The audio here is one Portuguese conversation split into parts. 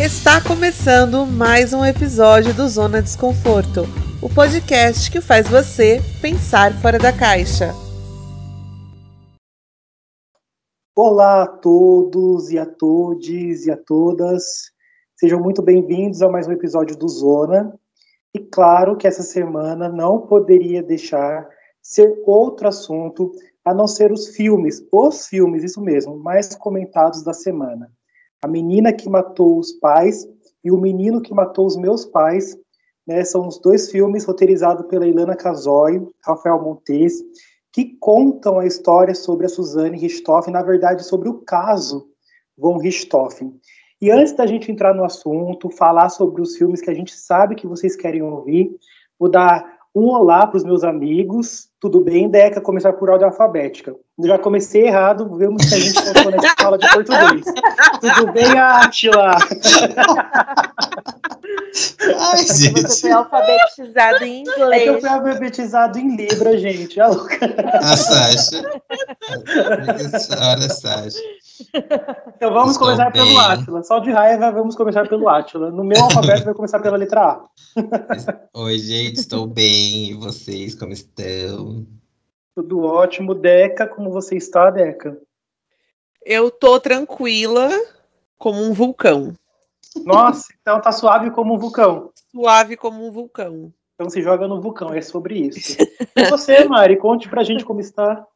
Está começando mais um episódio do Zona Desconforto, o podcast que faz você pensar fora da caixa. Olá a todos e a todes e a todas. Sejam muito bem-vindos a mais um episódio do Zona. E claro que essa semana não poderia deixar ser outro assunto a não ser os filmes, os filmes, isso mesmo, mais comentados da semana. A menina que matou os pais e o menino que matou os meus pais, né, são os dois filmes roteirizados pela Ilana Casoy, Rafael Montes, que contam a história sobre a Suzane Richthofen, na verdade sobre o caso von Richthofen. E antes da gente entrar no assunto, falar sobre os filmes que a gente sabe que vocês querem ouvir, vou dar um olá para os meus amigos. Tudo bem, Deca? Começar por ordem alfabética. Já comecei errado, vemos que a gente colocou na escola de português. Tudo bem, Átila? Ai, gente. Você foi alfabetizado em inglês. É que eu fui alfabetizado em Libra, gente. A A Sasha. Olha, Sasha. Então vamos Estou começar bem. pelo Átila. Só de raiva, vamos começar pelo Átila. No meu alfabeto vai começar pela letra A. Oi, gente, estou bem. E vocês, como estão? Tudo ótimo. Deca, como você está, Deca? Eu tô tranquila como um vulcão, Nossa, então tá suave como um vulcão. suave como um vulcão. Então se joga no vulcão, é sobre isso. E você, Mari, conte pra gente como está.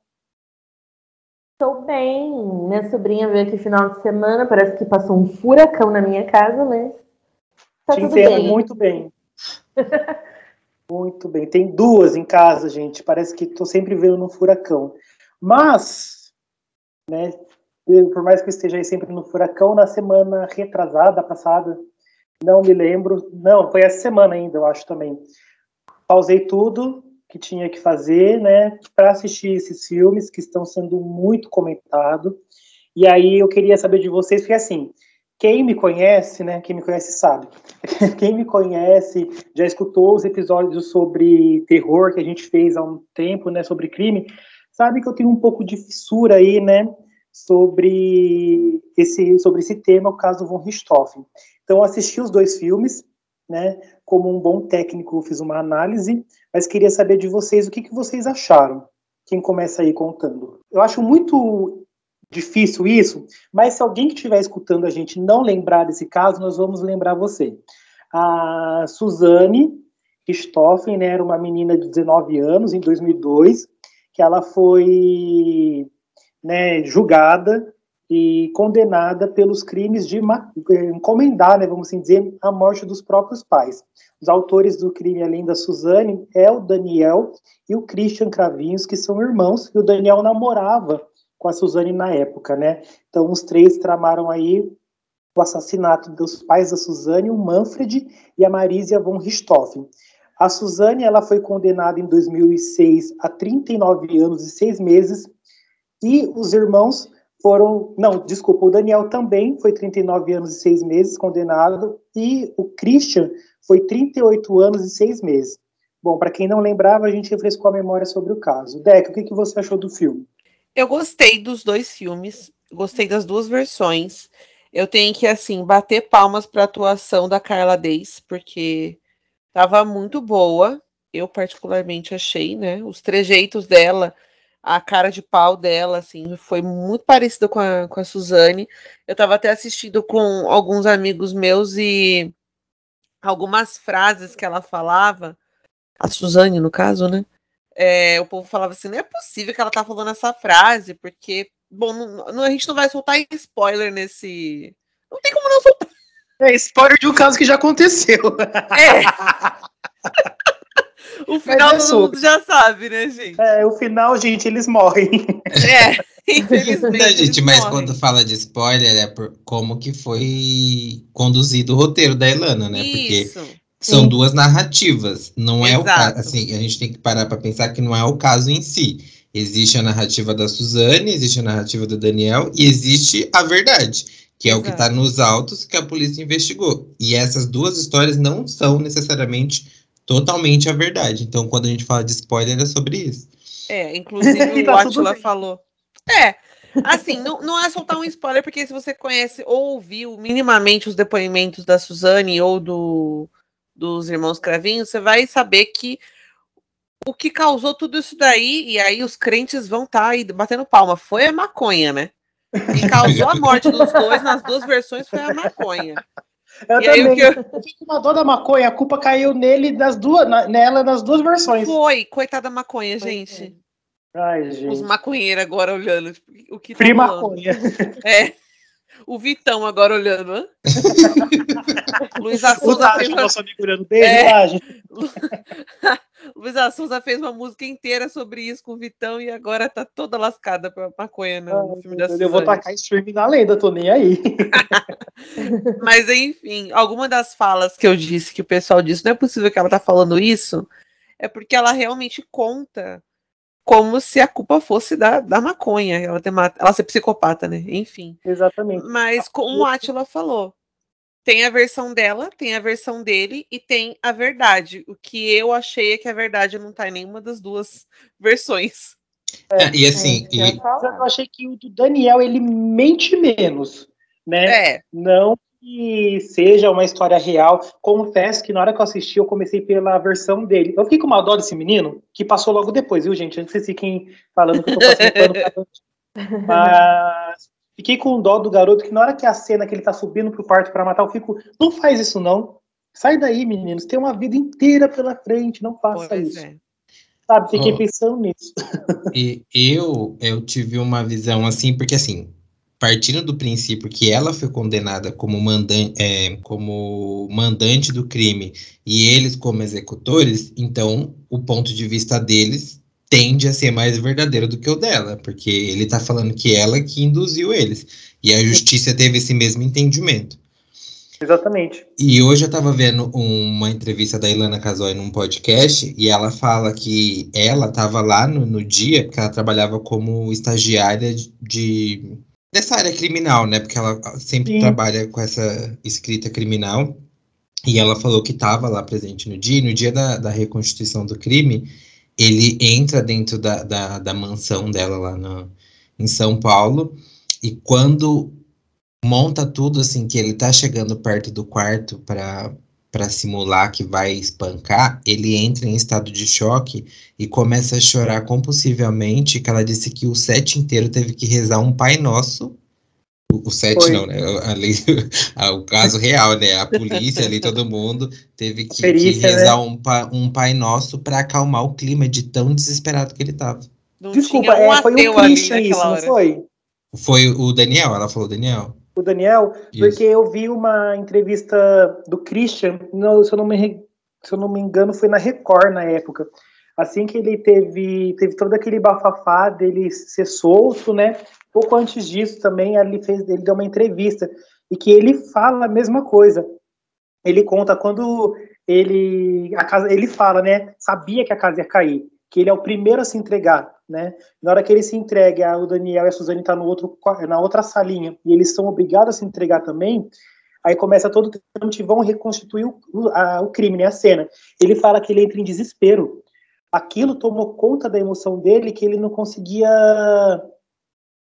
Estou bem. Minha sobrinha veio aqui final de semana. Parece que passou um furacão na minha casa, mas tá Te tudo entendo bem. muito bem. muito bem. Tem duas em casa, gente. Parece que tô sempre vendo no furacão. Mas, né, por mais que eu esteja aí sempre no furacão, na semana retrasada, passada, não me lembro. Não, foi essa semana ainda, eu acho também. Pausei tudo que tinha que fazer, né, para assistir esses filmes que estão sendo muito comentados. E aí eu queria saber de vocês, porque assim, quem me conhece, né, quem me conhece sabe. Quem me conhece já escutou os episódios sobre terror que a gente fez há um tempo, né, sobre crime, sabe que eu tenho um pouco de fissura aí, né, sobre esse sobre esse tema, o caso von Richthofen. Então eu assisti os dois filmes, né, como um bom técnico fiz uma análise, mas queria saber de vocês o que, que vocês acharam. Quem começa aí contando? Eu acho muito difícil isso, mas se alguém que estiver escutando a gente não lembrar desse caso, nós vamos lembrar você. A Suzane Richthofen, né, era uma menina de 19 anos, em 2002, que ela foi né, julgada e condenada pelos crimes de ma- encomendar, né, vamos assim dizer, a morte dos próprios pais. Os autores do crime, além da Suzane, é o Daniel e o Christian Cravinhos, que são irmãos, e o Daniel namorava com a Suzane na época, né? Então, os três tramaram aí o assassinato dos pais da Suzane, o Manfred e a Marisia von Richthofen. A Suzane, ela foi condenada em 2006 a 39 anos e 6 meses, e os irmãos foram, não, desculpa, o Daniel também foi 39 anos e 6 meses condenado, e o Christian foi 38 anos e 6 meses. Bom, para quem não lembrava, a gente refrescou a memória sobre o caso. Deca, o que, que você achou do filme? Eu gostei dos dois filmes, gostei das duas versões. Eu tenho que, assim, bater palmas para a atuação da Carla Days, porque tava muito boa. Eu, particularmente, achei, né? Os trejeitos dela, a cara de pau dela, assim, foi muito parecida com a, com a Suzane. Eu tava até assistindo com alguns amigos meus e algumas frases que ela falava, a Suzane, no caso, né? é, o povo falava assim, não é possível que ela tá falando essa frase, porque, bom, não- não- a gente não vai soltar spoiler nesse. Não tem como não soltar. É spoiler de um caso que já aconteceu. É. o final é todo mundo já sabe, né, gente? É, o final, gente, eles morrem. É, infelizmente. Não, gente, mas morrem. quando fala de spoiler, é por como que foi conduzido o roteiro da Ilana, né? Porque Isso. são Sim. duas narrativas. Não é o Exato. caso. Assim, a gente tem que parar para pensar que não é o caso em si. Existe a narrativa da Suzane, existe a narrativa do Daniel e existe a verdade, que é o que Exato. está nos autos que a polícia investigou. E essas duas histórias não são necessariamente totalmente a verdade. Então, quando a gente fala de spoiler, é sobre isso. É, inclusive o tá tudo Atila bem. falou. É, Assim, não, não é soltar um spoiler, porque se você conhece ou ouviu minimamente os depoimentos da Suzane ou do, dos irmãos Cravinhos, você vai saber que o que causou tudo isso daí, e aí os crentes vão estar tá aí batendo palma, foi a maconha, né? E causou a morte dos dois nas duas versões foi a maconha. Eu e também. Eu... dor da maconha, a culpa caiu nele das duas, na, nela nas duas versões. Foi, coitada da maconha, gente. Ai, gente. Os maconheiros agora olhando. Tipo, o que Free tá maconha. É. O Vitão agora olhando, hã? Luiz Assunza fez uma... nosso amigo olhando beijo, é. Luiz Assunza fez uma música inteira sobre isso com o Vitão e agora tá toda lascada pra maconha no, ah, filme da Eu vou tacar streaming na lenda, tô nem aí. Mas enfim, alguma das falas que eu disse, que o pessoal disse, não é possível que ela tá falando isso, é porque ela realmente conta como se a culpa fosse da, da maconha, ela, ter, ela ser psicopata, né? Enfim. Exatamente. Mas como o Atila falou, tem a versão dela, tem a versão dele e tem a verdade. O que eu achei é que a verdade não tá em nenhuma das duas versões. É, é, e assim, é, e... eu achei que o do Daniel ele mente menos, né? É. Não que seja uma história real. Confesso que na hora que eu assisti, eu comecei pela versão dele. Eu fiquei com uma dó desse menino, que passou logo depois, viu, gente? Antes vocês fiquem falando que eu tô passando pano Mas fiquei com dó do garoto, que na hora que a cena que ele tá subindo pro quarto para matar, eu fico, não faz isso não. Sai daí, meninos. Tem uma vida inteira pela frente, não faça pois isso. É. Sabe, fiquei oh, pensando nisso. E eu, eu tive uma visão assim, porque assim, partindo do princípio que ela foi condenada como, mandan é, como mandante do crime e eles como executores, então o ponto de vista deles tende a ser mais verdadeiro do que o dela, porque ele está falando que ela que induziu eles. E a justiça teve esse mesmo entendimento. Exatamente. E hoje eu estava vendo uma entrevista da Ilana Casoy num podcast e ela fala que ela estava lá no, no dia que ela trabalhava como estagiária de dessa área criminal, né? Porque ela sempre Sim. trabalha com essa escrita criminal. E ela falou que estava lá presente no dia, no dia da, da reconstituição do crime, ele entra dentro da, da, da mansão dela lá no, em São Paulo, e quando monta tudo assim, que ele tá chegando perto do quarto para para simular que vai espancar, ele entra em estado de choque e começa a chorar compulsivamente, que ela disse que o set inteiro teve que rezar um Pai Nosso. O, o set Foi. não, né? Ali, o caso real, né? A polícia ali, todo mundo teve que, perícia, que rezar né? um, um Pai Nosso para acalmar o clima de tão desesperado que ele tava. Não Desculpa, um é, foi o Christian isso, não foi? Foi o Daniel, ela falou Daniel o Daniel, Isso. porque eu vi uma entrevista do Christian, não, se, eu não me, se eu não me engano, foi na Record na época. Assim que ele teve, teve todo aquele bafafá dele ser solto, né? Pouco antes disso também ele fez, ele deu uma entrevista e que ele fala a mesma coisa. Ele conta quando ele a casa, ele fala, né? Sabia que a casa ia cair, que ele é o primeiro a se entregar né? Na hora que ele se entrega, o Daniel e a Suzane estão tá no outro, na outra salinha e eles são obrigados a se entregar também. Aí começa todo o que vão reconstituir o, a, o crime, né, a cena. Ele fala que ele entra em desespero. Aquilo tomou conta da emoção dele que ele não conseguia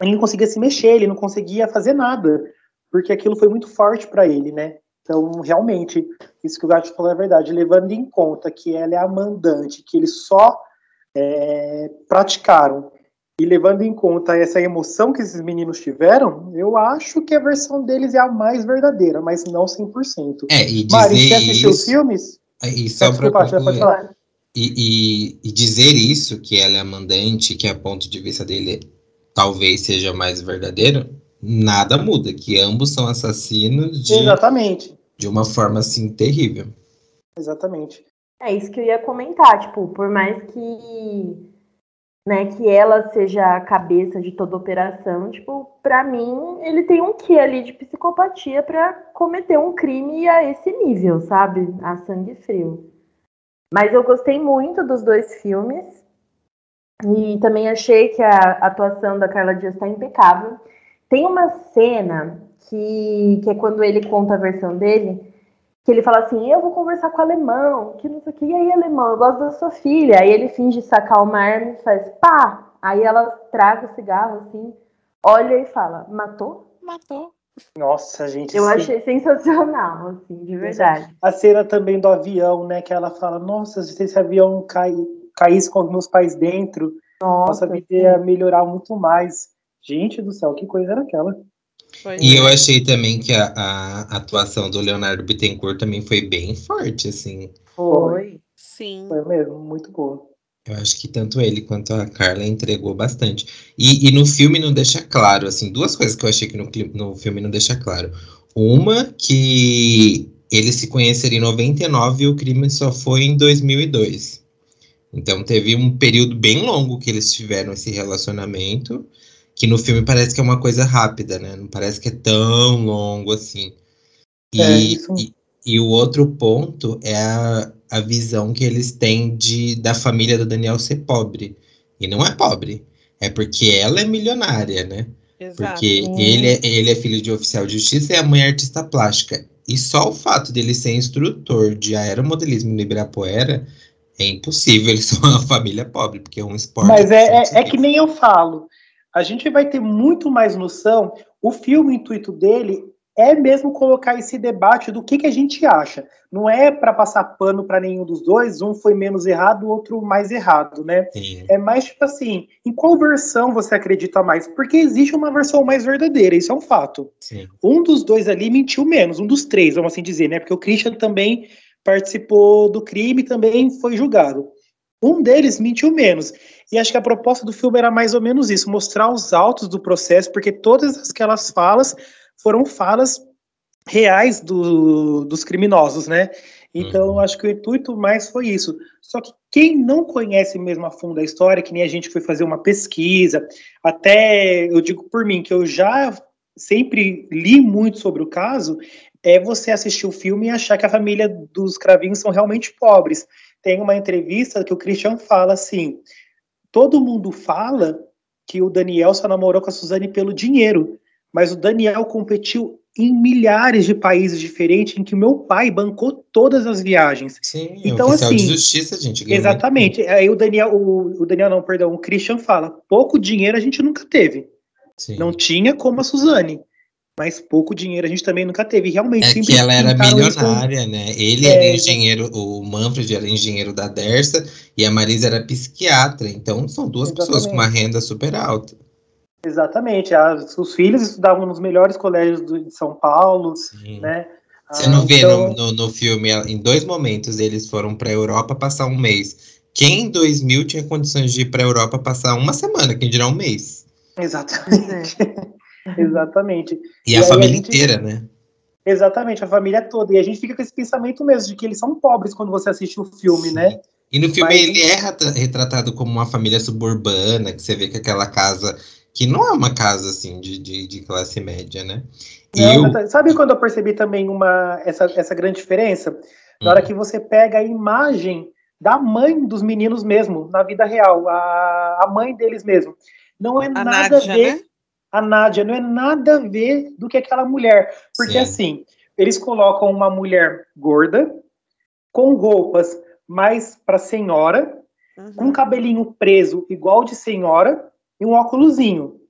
ele não conseguia se mexer, ele não conseguia fazer nada, porque aquilo foi muito forte para ele, né? Então, realmente, isso que o Gato falou é verdade, levando em conta que ela é a mandante, que ele só é, praticaram. E levando em conta essa emoção que esses meninos tiveram, eu acho que a versão deles é a mais verdadeira, mas não 100%. É, e dizer Mari, você assistiu os filmes? É, e só Desculpa, pode falar. E, e, e, dizer isso, que ela é a mandante, que a ponto de vista dele talvez seja mais verdadeiro, nada muda, que ambos são assassinos de, Exatamente. de uma forma assim terrível. Exatamente. É isso que eu ia comentar, tipo, por mais que, né, que ela seja a cabeça de toda a operação, tipo, para mim ele tem um quê ali de psicopatia para cometer um crime a esse nível, sabe? A sangue frio. Mas eu gostei muito dos dois filmes e também achei que a atuação da Carla Dias está impecável. Tem uma cena que, que é quando ele conta a versão dele, que ele fala assim, eu vou conversar com o alemão, que não sei o que, e aí, alemão, eu gosto da sua filha. Aí ele finge sacar uma arma e faz pá! Aí ela traga o cigarro assim. olha e fala, matou? Matou. Nossa, gente. Eu sim. achei sensacional, assim, de verdade. A cena também do avião, né? Que ela fala, nossa, se esse avião cai, caísse com os meus pais dentro, nossa Nossa, vida ia melhorar muito mais. Gente do céu, que coisa era aquela? Foi E eu achei também que a, a atuação do Leonardo Bittencourt também foi bem forte, assim. foi. Sim. Foi mesmo, muito boa. Eu acho que tanto ele quanto a Carla entregou bastante. E, e no filme não deixa claro, assim, duas coisas que eu achei que no, no filme não deixa claro. Uma, que eles se conheceram em 99 e o crime só foi em 2002. Então teve um período bem longo que eles tiveram esse relacionamento, que no filme parece que é uma coisa rápida, né? Não parece que é tão longo assim. E, É, e, e o outro ponto é a, a visão que eles têm de, da família do Daniel ser pobre. E não é pobre, é porque ela é milionária, né? Exato. Porque ele, é- ele é filho de oficial de justiça e a mãe é artista plástica. E só o fato dele ser instrutor de aeromodelismo no Ibirapuera é impossível eles são uma família pobre, porque é um esporte. Mas é, é, é que nem eu falo. A gente vai ter muito mais noção. O filme, o intuito dele é mesmo colocar esse debate do que, que a gente acha. Não é para passar pano para nenhum dos dois, um foi menos errado, o outro mais errado, né? Sim. É mais tipo assim, em qual versão você acredita mais? Porque existe uma versão mais verdadeira, isso é um fato. Sim. Um dos dois ali mentiu menos, um dos três, vamos assim dizer, né? Porque o Christian também participou do crime, também foi julgado. Um deles mentiu menos. E acho que a proposta do filme era mais ou menos isso, mostrar os autos do processo, porque todas aquelas falas foram falas reais do- dos criminosos, né? Então, Uhum. acho que o intuito mais foi isso. Só que quem não conhece mesmo a fundo a história, que nem a gente foi fazer uma pesquisa, até eu digo por mim, que eu já sempre li muito sobre o caso, é você assistir o filme e achar que a família dos cravinhos são realmente pobres. Tem uma entrevista que o Christian fala assim: todo mundo fala que o Daniel só namorou com a Suzane pelo dinheiro, mas o Daniel competiu em milhares de países diferentes em que o meu pai bancou todas as viagens. Sim, Então, oficial de assim, justiça, gente. ganha muito Exatamente. Aí o Daniel, o, o Daniel não, perdão, o Christian fala: pouco dinheiro a gente nunca teve. Sim. Não tinha como a Suzane. Mas pouco dinheiro a gente também nunca teve. Realmente, É que ela era isso milionária, né? Ele É, era engenheiro, o Manfred era engenheiro da Dersa e a Marisa era psiquiatra. Então são duas pessoas com uma renda super alta. Exatamente. As- os filhos estudavam nos melhores colégios do- de São Paulo, Sim. né? Você Ah, não vê então- no, no, no filme, em dois momentos eles foram para a Europa passar um mês. Quem em 2000 tinha condições de ir para a Europa passar uma semana, quem dirá um mês? Exatamente. Exatamente. E, E a aí a família gente- inteira, né? Exatamente, a família toda. E a gente fica com esse pensamento mesmo de que eles são pobres quando você assiste o filme, Sim. né? E no filme Mas- ele é retratado como uma família suburbana, que você vê que aquela casa, que não é uma casa assim de, de, de classe média, né? E Não, eu, Sabe quando eu percebi também uma, essa, essa grande diferença? Na hora que você pega a imagem da mãe dos meninos mesmo, na vida real, a, a mãe deles mesmo. Não é A nada Nádia, a ver, né? A Nádia, não é nada a ver do que aquela mulher. Porque Sim. assim, eles colocam uma mulher gorda, com roupas mais para senhora, com um Uhum. cabelinho preso igual de senhora e um óculosinho.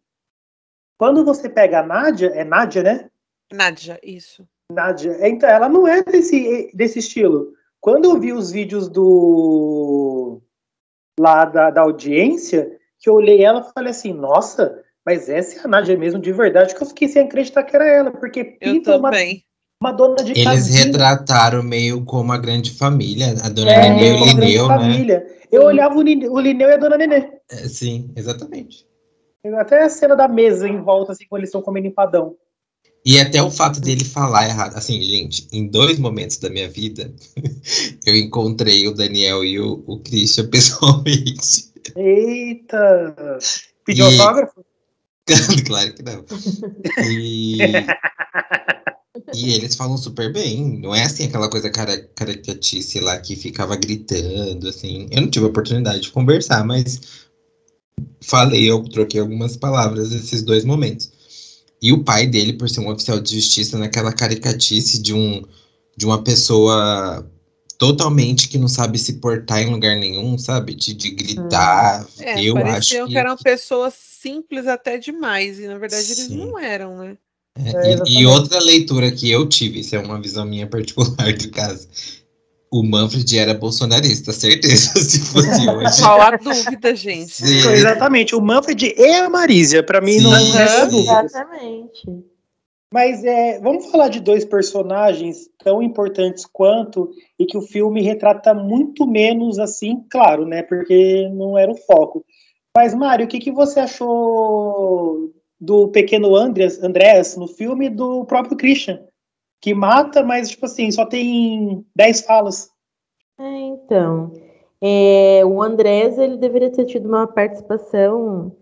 Quando você pega a Nádia, é Nádia, né? Nádia, isso. Nádia, então, ela não é desse, desse estilo. Quando eu vi os vídeos do lá da, da audiência, que eu olhei ela e falei assim, nossa, mas essa é a Nádia mesmo de verdade, que eu fiquei sem acreditar que era ela, porque pinta uma, uma dona de eles casinha. retrataram meio como a grande família, a dona É, Nenê e o Lineu, né? família. Eu Sim. olhava o, Nine- o Lineu e a dona Nenê. É, sim, exatamente. Até a cena da mesa em volta, assim, quando eles estão comendo empadão. E até o fato dele falar errado. Assim, gente, em dois momentos da minha vida, eu encontrei o Daniel e o, o Christian pessoalmente. Eita! Pediu E- autógrafo? claro que não. E, e eles falam super bem. Não é assim aquela coisa cara, caracatice lá que ficava gritando, assim. Eu não tive a oportunidade de conversar, mas falei, eu troquei algumas palavras nesses dois momentos. E o pai dele, por ser um oficial de justiça, naquela caricatice de um de uma pessoa totalmente que não sabe se portar em lugar nenhum, sabe? De, de gritar. É, eu acho que... eram pessoas simples até demais, e na verdade eles Sim. não eram, né? É, É, e- e, outra leitura que eu tive, isso é uma visão minha particular do caso. O Manfred era bolsonarista, certeza, se fosse hoje. Qual a dúvida, gente? Sim. Exatamente, o Manfred e a Marísia, pra mim não Sim, resta sim. dúvidas. Exatamente. Mas é, vamos falar de dois personagens tão importantes quanto e que o filme retrata muito menos assim, claro, né? Porque não era o foco. Mas, Mário, o que, que você achou do pequeno Andreas, no filme do próprio Christian? Que mata, mas, tipo assim, só tem 10 falas. É, então, é, o Andrés ele deveria ter tido uma participação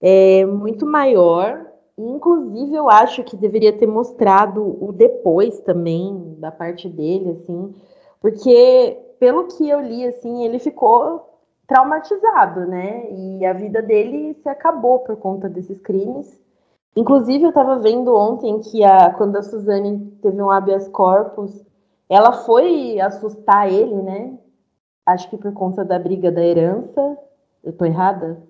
é, muito maior. Inclusive, eu acho que deveria ter mostrado o depois também da parte dele, assim, porque pelo que eu li, assim, ele ficou traumatizado, né? E a vida dele se acabou por conta desses crimes. Inclusive, eu estava vendo ontem que a, quando a Suzane teve um habeas corpus, ela foi assustar ele, né? Acho que por conta da briga da herança. Eu tô errada?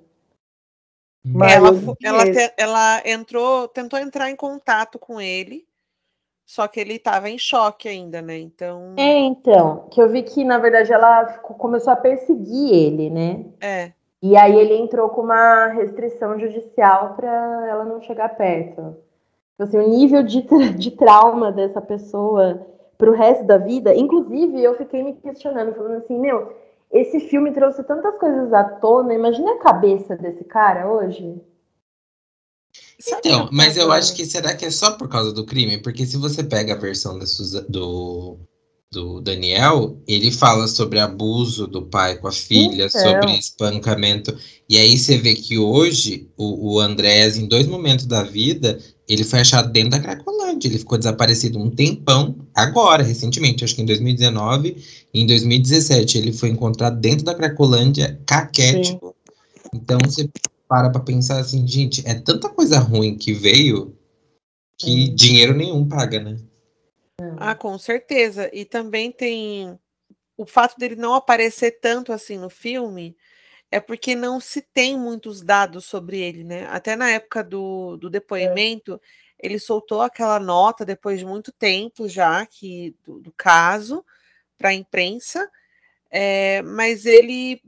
Mas ela, ela, ela entrou, tentou entrar em contato com ele, só que ele estava em choque ainda, né? Então, É, então, que eu vi que, na verdade, ela ficou- começou a perseguir ele, né? é. E aí ele entrou com uma restrição judicial para ela não chegar perto. Então, assim, o nível de, tra- de trauma dessa pessoa pro resto da vida, inclusive eu fiquei me questionando, falando assim, meu, esse filme trouxe tantas coisas à tona, imagina a cabeça desse cara hoje. Então, mas eu acho que será que é só por causa do crime? Porque se você pega a versão Suza- do, do Daniel, ele fala sobre abuso do pai com a filha, Então. sobre espancamento. E aí você vê que hoje o, o Andrés, em dois momentos da vida, ele foi achado dentro da Cracolândia. Ele ficou desaparecido um tempão, agora, recentemente, acho que em 2019. E em 2017, ele foi encontrado dentro da Cracolândia, caquético. Então você para pra pensar assim, gente, é tanta coisa ruim que veio que Sim. dinheiro nenhum paga, né? Ah, com certeza. E também tem o fato dele não aparecer tanto assim no filme é porque não se tem muitos dados sobre ele, né? Até na época do, do depoimento, ele soltou aquela nota depois de muito tempo já que do, do caso para a imprensa, é, mas ele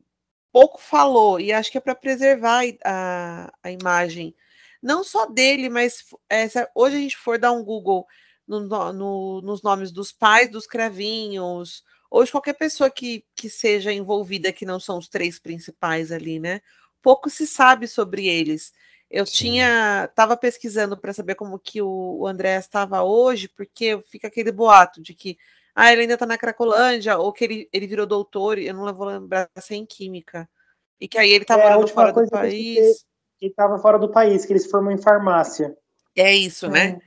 pouco falou e acho que é para preservar a, a imagem não só dele, mas é, hoje a gente for dar um Google no, no, nos nomes dos pais dos cravinhos, ou de qualquer pessoa que, que seja envolvida, que não são os três principais ali, né? Pouco se sabe sobre eles. Eu Sim. tinha, estava pesquisando para saber como que o, o André estava hoje, porque fica aquele boato de que ah, ele ainda está na Cracolândia, ou que ele, ele virou doutor, eu não vou lembrar se é química. E que aí ele está É, a morando fora do país. Que estava fora do país, que ele se formou em farmácia. É isso, né?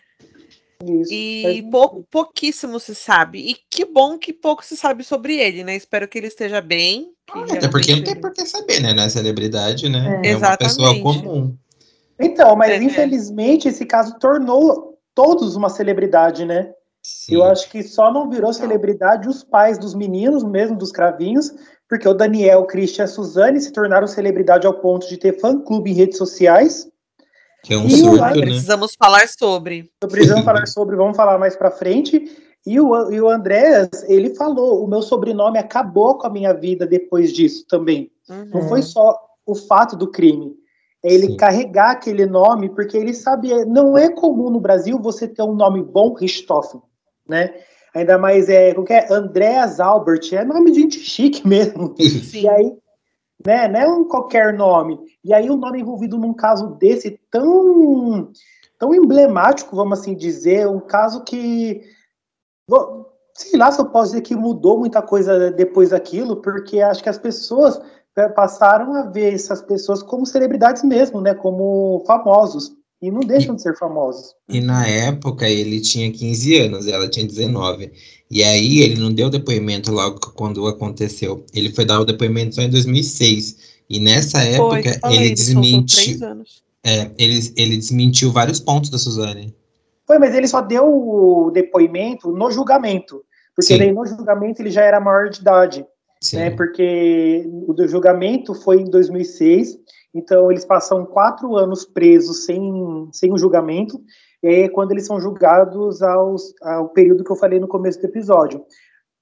Isso. E pouco, pouquíssimo se sabe. E que bom que pouco se sabe sobre ele, né? Espero que ele esteja bem. que Até porque não tem por que saber, né? Não é celebridade, né? É. É, uma pessoa Exatamente. comum. Então, mas É, é. infelizmente esse caso tornou todos uma celebridade, né? Sim. Eu acho que só não virou celebridade os pais dos meninos, mesmo dos cravinhos, porque o Daniel, o Christian e a Suzane se tornaram celebridade ao ponto de ter fã-clube em redes sociais. Que é um E o surto, André- né? Precisamos falar sobre. Precisamos falar sobre, vamos falar mais pra frente. E o, e o Andrés, ele falou: o meu sobrenome acabou com a minha vida depois disso também. Uhum. Não foi só o fato do crime. É ele Sim. carregar aquele nome, porque ele sabia. Não é comum no Brasil você ter um nome bom, Richthofen, né? Ainda mais é, como que é? Andreas Albert, é nome de gente chique mesmo. E aí, né, não é um qualquer nome. E aí o nome envolvido num caso desse tão tão emblemático, vamos assim dizer, um caso que sei lá se eu posso dizer que mudou muita coisa depois daquilo, porque acho que as pessoas eh, passaram a ver essas pessoas como celebridades mesmo, né, como famosos. E não deixam de ser famosos. E na época ele tinha 15 anos, ela tinha 19. E aí ele não deu depoimento logo quando aconteceu. Ele foi dar o depoimento só em 2006. E nessa Foi, época falei, ele desmentiu, é, ele, ele desmentiu vários pontos da Suzane. Foi, mas ele só deu o depoimento no julgamento. Porque Sim. daí no julgamento ele já era maior de idade. né? Porque o do julgamento foi em 2006, então eles passam quatro anos presos sem, sem julgamento, e aí é quando eles são julgados aos, ao período que eu falei no começo do episódio.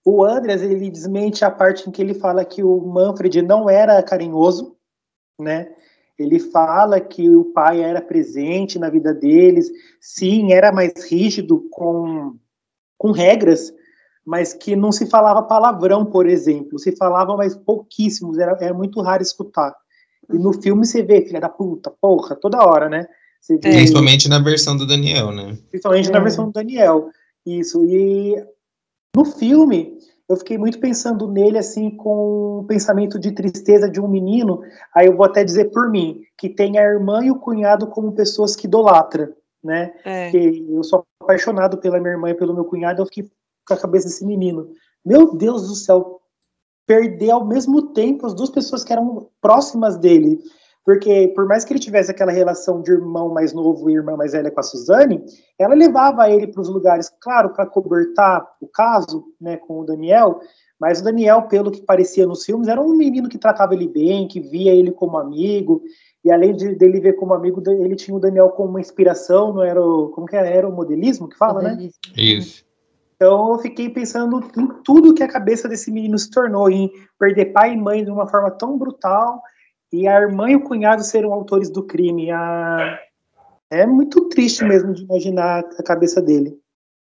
O Andreas, ele desmente a parte em que ele fala que o Manfred não era carinhoso, né? Ele fala que o pai era presente na vida deles, sim, era mais rígido com, com regras, mas que não se falava palavrão, por exemplo, se falava mais pouquíssimos, era, era muito raro escutar. E no filme você vê, filha da puta, porra, toda hora, né? Vê, Principalmente na versão do Daniel, né? Principalmente é. na versão do Daniel. Isso. E no filme, eu fiquei muito pensando nele, assim, com o pensamento de tristeza de um menino. Aí eu vou até dizer por mim, que tem a irmã e o cunhado como pessoas que idolatra, né? É. eu sou apaixonado pela minha irmã e pelo meu cunhado, eu fiquei com a cabeça desse menino. Meu Deus do céu, perder ao mesmo tempo as duas pessoas que eram próximas dele. Porque, por mais que ele tivesse aquela relação de irmão mais novo e irmã mais velha com a Suzane, ela levava ele para os lugares, claro, para cobertar o caso né, com o Daniel, mas o Daniel, pelo que parecia nos filmes, era um menino que tratava ele bem, que via ele como amigo, e além de dele ver como amigo, ele tinha o Daniel como uma inspiração, não era o, como que era, era o modelismo que fala, né? modelismo. né? Isso. Então eu fiquei pensando em tudo que a cabeça desse menino se tornou, em perder pai e mãe de uma forma tão brutal, e a irmã e o cunhado serem autores do crime. A... É muito triste mesmo de imaginar a cabeça dele.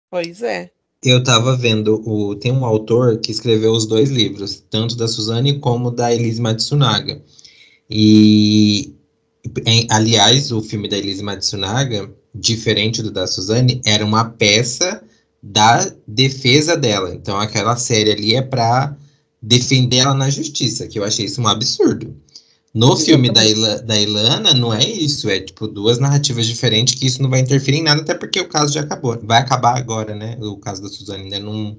Pois é. Eu tava vendo, o, tem um autor que escreveu os dois livros, tanto da Suzane como da Elise Matsunaga. E, em, aliás, o filme da Elise Matsunaga, diferente do da Suzane, era uma peça da defesa dela. Então aquela série ali é para defender ela na justiça, que eu achei isso um absurdo. No filme da, Ila, da Ilana, não é isso, é tipo duas narrativas diferentes que isso não vai interferir em nada, até porque o caso já acabou. Vai acabar agora, né? O caso da Suzane ainda não,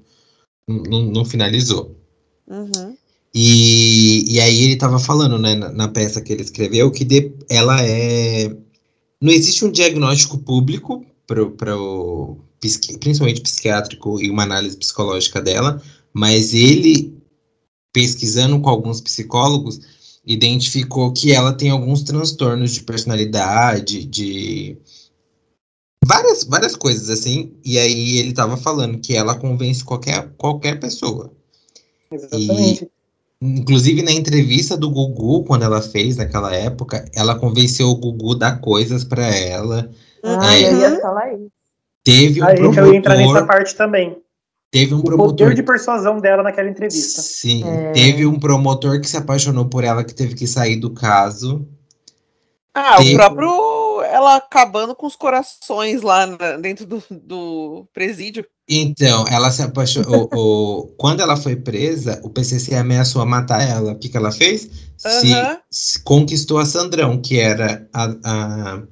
não, não finalizou. Uhum. E, e aí ele tava falando, né, na, na peça que ele escreveu, que de, ela é. Não existe um diagnóstico público para o principalmente psiquiátrico e uma análise psicológica dela, mas ele, pesquisando com alguns psicólogos, identificou que ela tem alguns transtornos de personalidade, de várias, várias coisas assim, e aí ele estava falando que ela convence qualquer, qualquer pessoa. Exatamente. E, inclusive na entrevista do Gugu, quando ela fez naquela época, ela convenceu o Gugu a dar coisas para ela. Ah, é, eu ia falar isso. Teve um a promotor, eu ia entrar nessa parte também. Teve um o promotor. poder de persuasão dela naquela entrevista. Sim, é... teve um promotor que se apaixonou por ela que teve que sair do caso. Ah, teve... o próprio. Ela acabando com os corações lá na, dentro do, do presídio. Então, ela se apaixonou. o, o, quando ela foi presa, o PCC ameaçou a matar ela. O que, que ela fez? Uhum. Se, se, conquistou a Sandrão, que era a, a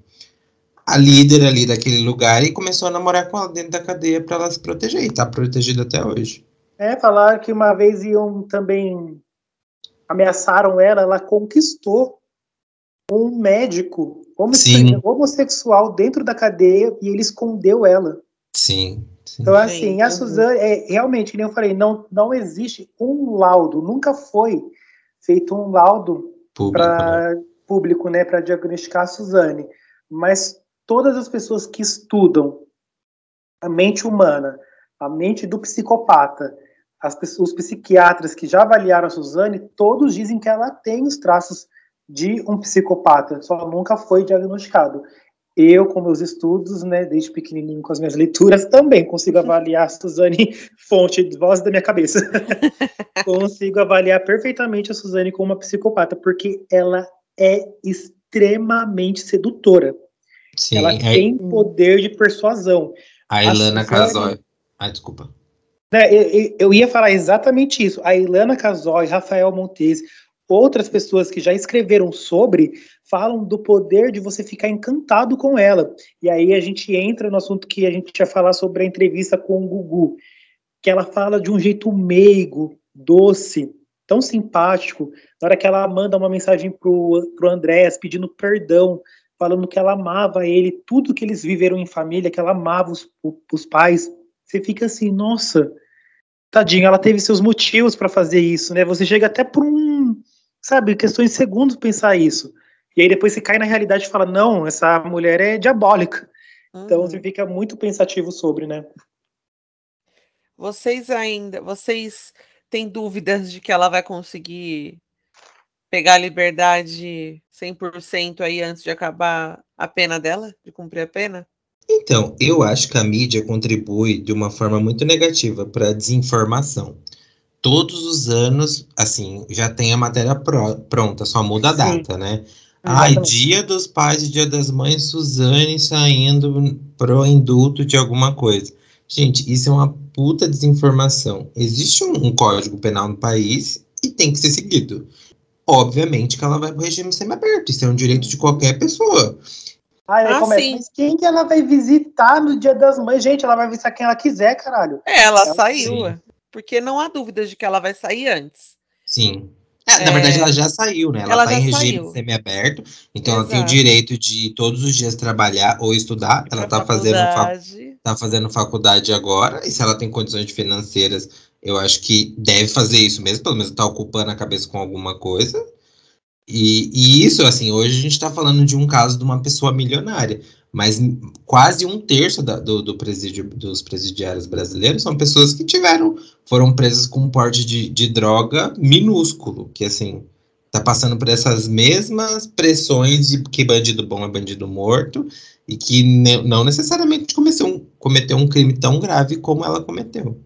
a líder ali daquele lugar e começou a namorar com ela dentro da cadeia para ela se proteger. E tá protegida até hoje. É, falaram que uma vez iam também ameaçaram ela, ela conquistou um médico homossexual dentro da cadeia e ele escondeu ela. Sim. sim. Então, assim, a Suzane, é, realmente, como eu falei, não, não existe um laudo, nunca foi feito um laudo para público, né, para diagnosticar a Suzane. Mas todas as pessoas que estudam a mente humana, a mente do psicopata, as pessoas, os psiquiatras que já avaliaram a Suzane, todos dizem que ela tem os traços de um psicopata, só nunca foi diagnosticado. Eu, com meus estudos, né, desde pequenininho com as minhas leituras, também consigo avaliar a Suzane, fonte de voz da minha cabeça. consigo avaliar perfeitamente a Suzane como uma psicopata, porque ela é extremamente sedutora. Sim, ela é... tem poder de persuasão. A Ilana Casoy. Ah, desculpa. É, eu, eu, ia falar exatamente isso. A Ilana Casoy, Rafael Montes, outras pessoas que já escreveram sobre, falam do poder de você ficar encantado com ela. E aí a gente entra no assunto que a gente ia falar sobre a entrevista com o Gugu, que ela fala de um jeito meigo, doce, tão simpático. Na hora que ela manda uma mensagem pro, pro Andrés pedindo perdão falando que ela amava ele, tudo que eles viveram em família, que ela amava os, os pais. Você fica assim, nossa, tadinha, ela teve seus motivos para fazer isso, né? Você chega até por um, sabe, questões de segundos pensar isso. E aí depois você cai na realidade e fala, não, essa mulher é diabólica. Uhum. Então você fica muito pensativo sobre, né? Vocês ainda, vocês têm dúvidas de que ela vai conseguir pegar a liberdade 100% aí antes de acabar a pena dela, de cumprir a pena? Então, eu acho que a mídia contribui de uma forma muito negativa para a desinformação. Todos os anos, assim, já tem a matéria pronta, só muda a data, Sim. né? Ai, dia dos pais e dia das mães, Suzane saindo pro indulto de alguma coisa. Gente, isso é uma puta desinformação. Existe um, um código penal no país e tem que ser seguido. Obviamente que ela vai pro regime semiaberto, isso é um direito de qualquer pessoa. Aí ah, começa, sim. mas quem que ela vai visitar no Dia das Mães? Gente, ela vai visitar quem ela quiser, caralho. É, ela, ela saiu, sim. porque não há dúvida de que ela vai sair antes. Sim. É, é... Na verdade, ela já saiu, né? Ela, ela tá em regime semiaberto, então Exato. ela tem o direito de todos os dias trabalhar ou estudar. Ela tá fazendo, fa tá fazendo faculdade agora, e se ela tem condições financeiras, eu acho que deve fazer isso mesmo, pelo menos tá ocupando a cabeça com alguma coisa. E, e isso, assim, hoje a gente está falando de um caso de uma pessoa milionária, mas quase um terço da, do, do presídio, dos presidiários brasileiros são pessoas que tiveram, foram presas com um porte de, de droga minúsculo, que assim, tá passando por essas mesmas pressões de que bandido bom é bandido morto, e que ne, não necessariamente cometeu um, cometeu um crime tão grave como ela cometeu.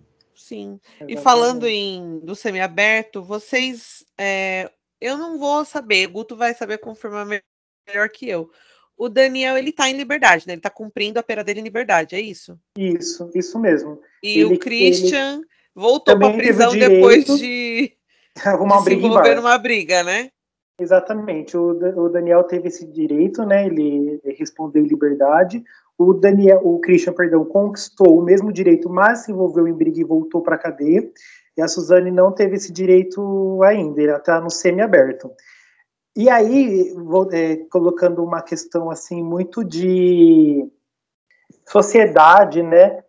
Sim. E falando em do semiaberto, vocês é, eu não vou saber, Guto vai saber confirmar melhor que eu. O Daniel, ele tá em liberdade, né? Ele tá cumprindo a pena dele em liberdade, é isso? Isso, isso mesmo. E ele, o Christian voltou pra prisão depois de, arrumar de se envolver numa briga, né? Exatamente. O, o Daniel teve esse direito, né? Ele respondeu em liberdade. O Daniel, o Christian, perdão, conquistou o mesmo direito, mas se envolveu em briga e voltou para a cadeia. E a Suzane não teve esse direito ainda, ela está no semi-aberto. E aí, vou, é, colocando uma questão assim muito de sociedade, né?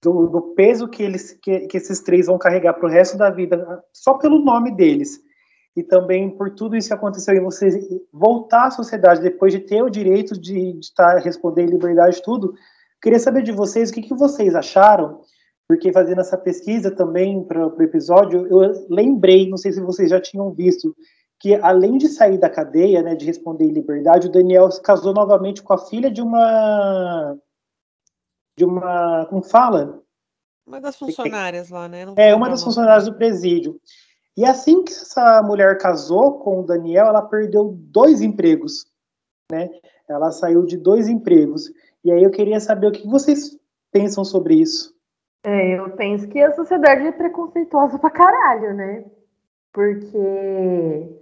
Do, do peso que eles que, que esses três vão carregar para o resto da vida, só pelo nome deles. E também por tudo isso que aconteceu em você voltar à sociedade depois de ter o direito de, de estar respondendo em liberdade tudo. Queria saber de vocês o que, que vocês acharam porque fazendo essa pesquisa também para o episódio, eu lembrei, não sei se vocês já tinham visto, que além de sair da cadeia, né, de responder em liberdade, o Daniel se casou novamente com a filha de uma de uma, como fala? Uma das funcionárias lá, né? Não é, uma das funcionárias do presídio. E assim que essa mulher casou com o Daniel, ela perdeu dois empregos, né? Ela saiu de dois empregos. E aí eu queria saber o que vocês pensam sobre isso. É, eu penso que a sociedade é preconceituosa pra caralho, né? Porque,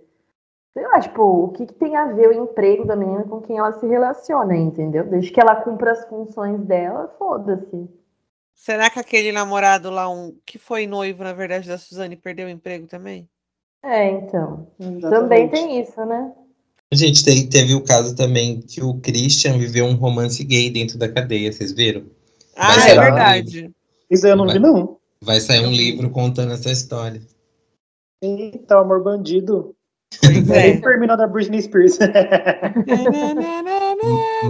sei lá, tipo, o que, que tem a ver o emprego da menina com quem ela se relaciona, entendeu? Desde que ela cumpra as funções dela, foda-se. Será que aquele namorado lá, um que foi noivo, na verdade, da Suzane, perdeu o emprego também? É, então. Exatamente. Também tem isso, né? Gente, teve o caso também que o Christian viveu um romance gay dentro da cadeia, vocês viram? Ah, é verdade. Isso aí eu não vai, vi, não. Vai sair um livro contando essa história. Eita, amor bandido. Pois é. terminou da Britney Spears.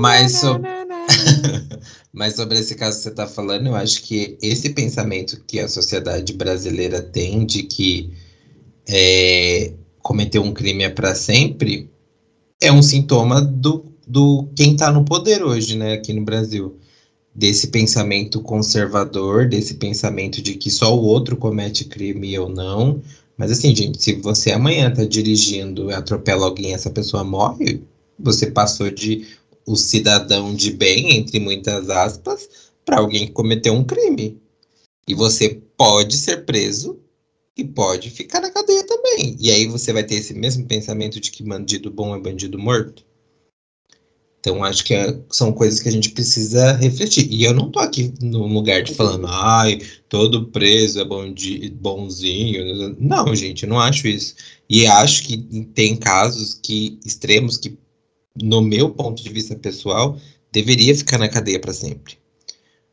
Mas sobre... Mas sobre esse caso que você está falando, eu acho que esse pensamento que a sociedade brasileira tem de que é, cometer um crime é para sempre é um sintoma do, do quem está no poder hoje, né, aqui no Brasil desse pensamento conservador, desse pensamento de que só o outro comete crime e eu não. Mas assim, gente, se você amanhã tá dirigindo e atropela alguém essa pessoa morre, você passou de o cidadão de bem, entre muitas aspas, para alguém que cometeu um crime. E você pode ser preso e pode ficar na cadeia também. E aí você vai ter esse mesmo pensamento de que bandido bom é bandido morto? Então, acho que é, são coisas que a gente precisa refletir. E eu não tô aqui no lugar de falando, ai, todo preso é bonzinho. Não, gente, eu não acho isso. E acho que tem casos que extremos que, no meu ponto de vista pessoal, deveria ficar na cadeia para sempre.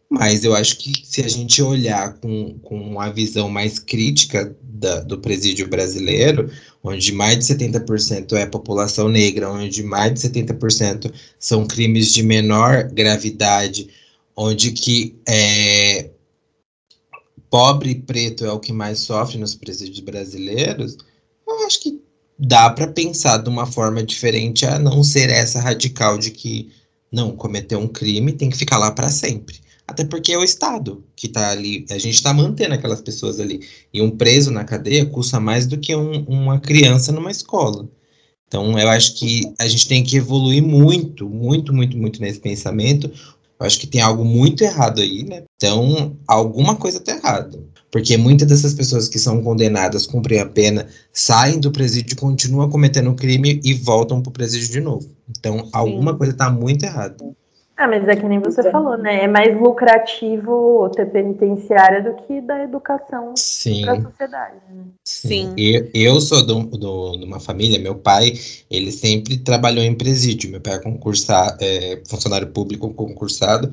Mas eu acho que se a gente olhar com, com uma visão mais crítica da, do presídio brasileiro, onde mais de 70% é população negra, onde mais de 70% são crimes de menor gravidade, onde que é, pobre e preto é o que mais sofre nos presídios brasileiros, eu acho que dá para pensar de uma forma diferente a não ser essa radical de que não cometeu um crime tem que ficar lá para sempre. Até porque é o Estado que está ali, a gente está mantendo aquelas pessoas ali. E um preso na cadeia custa mais do que um, uma criança numa escola. Então, eu acho que a gente tem que evoluir muito, muito, muito, muito nesse pensamento. Eu acho que tem algo muito errado aí, né? Então, alguma coisa está errada. Porque muitas dessas pessoas que são condenadas, cumprem a pena, saem do presídio, continuam cometendo crime e voltam para o presídio de novo. Então, Sim. alguma coisa está muito errada. Ah, mas é que nem você falou, né? É mais lucrativo ter penitenciária do que da educação para a sociedade. Né? Sim. Eu, eu sou de uma família, meu pai, ele sempre trabalhou em presídio. Meu pai é, é funcionário público concursado.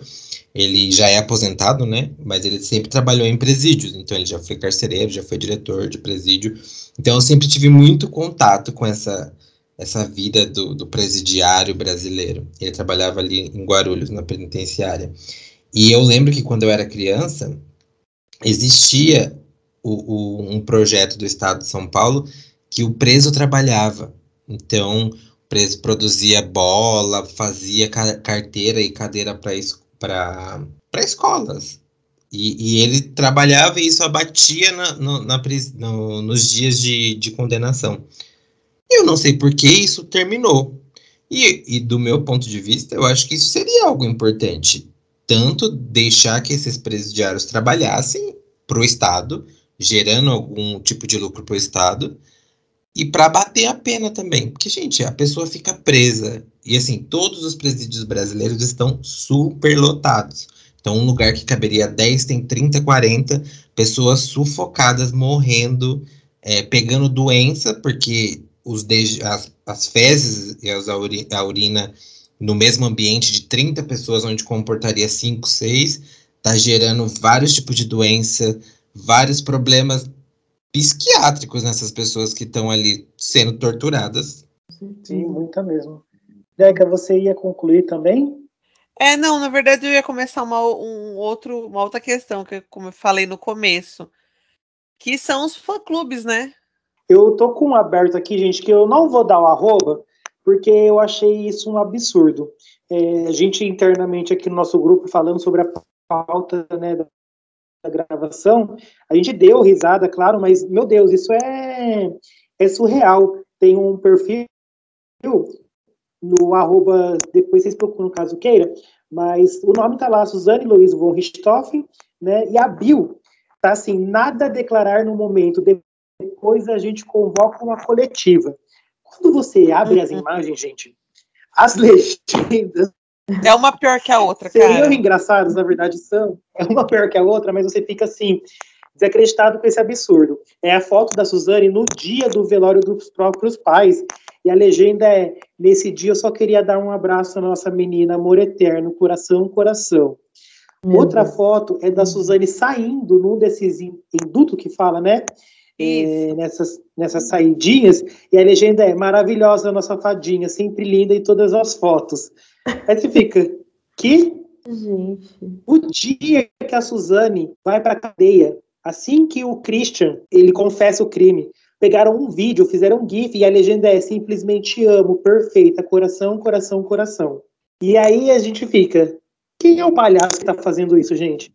Ele já é aposentado, né? Mas ele sempre trabalhou em presídios. Então ele já foi carcereiro, já foi diretor de presídio. Então eu sempre tive muito contato com essa essa vida do, do presidiário brasileiro. Ele trabalhava ali em Guarulhos, na penitenciária. E eu lembro que quando eu era criança, existia o, o, um projeto do Estado de São Paulo que o preso trabalhava. Então, o preso produzia bola, fazia carteira e cadeira para escolas. E, e, ele trabalhava e isso abatia na, no, na, no, nos dias de, de condenação. Eu não sei por que isso terminou. E, e, do meu ponto de vista, eu acho que isso seria algo importante. Tanto deixar que esses presidiários trabalhassem para o Estado, gerando algum tipo de lucro para o Estado, e para bater a pena também. Porque, gente, a pessoa fica presa. E assim, todos os presídios brasileiros estão super lotados. Então, um lugar que caberia 10 tem 30, 40 pessoas sufocadas, morrendo, é, pegando doença, porque os de, as, as fezes e as, a urina no mesmo ambiente de 30 pessoas, onde comportaria 5, 6, está gerando vários tipos de doença, vários problemas psiquiátricos nessas pessoas que estão ali sendo torturadas. Sim, muita mesmo. Deca, você ia concluir também? É, não, na verdade eu ia começar uma, um outro, uma outra questão, que como eu falei no começo, que são os fã-clubes, né? Eu tô com um aberto aqui, gente, que eu não vou dar o arroba, porque eu achei isso um absurdo. É, a gente internamente aqui no nosso grupo falando sobre a pauta né, da, gravação, a gente deu risada, claro, mas, meu Deus, isso é, é surreal. Tem um perfil no arroba, depois vocês procuram caso queira, mas o nome tá lá, Suzane Luiz von Richthofen, né, e a Bill tá assim, nada a declarar no momento, depois a gente convoca uma coletiva. Quando você abre as uhum. imagens, gente, as legendas. É uma pior que a outra, cara. Seriam engraçadas, na verdade são. É uma pior que a outra, mas você fica assim, desacreditado com esse absurdo. É a foto da Suzane no dia do velório dos próprios pais. E a legenda é: Nesse dia eu só queria dar um abraço à nossa menina, amor eterno, coração, coração. Meu Outra Deus. foto é da Suzane saindo num desses indutos que fala, né? É, nessas, nessas saidinhas, e a legenda é maravilhosa nossa fadinha, sempre linda em todas as fotos. Aí você fica, que? Gente. O dia que a Suzane vai para a cadeia, assim que o Christian ele confessa o crime, pegaram um vídeo, fizeram um GIF e a legenda é simplesmente amo, perfeita, coração, coração, coração. E aí a gente fica, quem é o palhaço que tá fazendo isso, gente?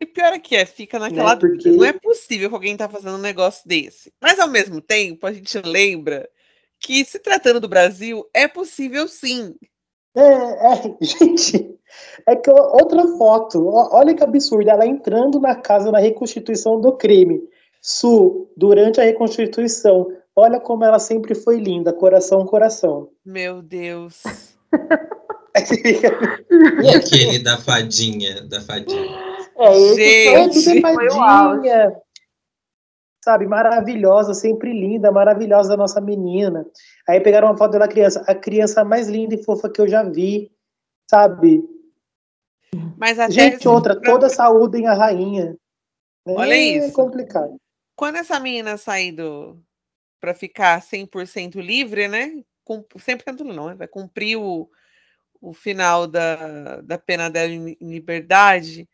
E pior é que é, fica naquela né? Porque... Não é possível que alguém tá fazendo um negócio desse. Mas ao mesmo tempo, a gente lembra que se tratando do Brasil, é possível sim. É, é gente, é que outra foto, olha que absurdo, ela entrando na casa na reconstituição do crime. Su, durante a reconstituição, olha como ela sempre foi linda, coração, coração. Meu Deus. e aquele da fadinha, da fadinha? É, esse Gente, foi, foi o Sabe, maravilhosa, sempre linda, maravilhosa a nossa menina. Aí pegaram uma foto da criança, a criança mais linda e fofa que eu já vi, sabe? Mas até Gente, outra, toda saúde em a rainha. Olha é isso. complicado. quando essa menina sair do para ficar 100% livre, né? Com 100% não, né? vai cumprir o, o final da, da pena dela em liberdade,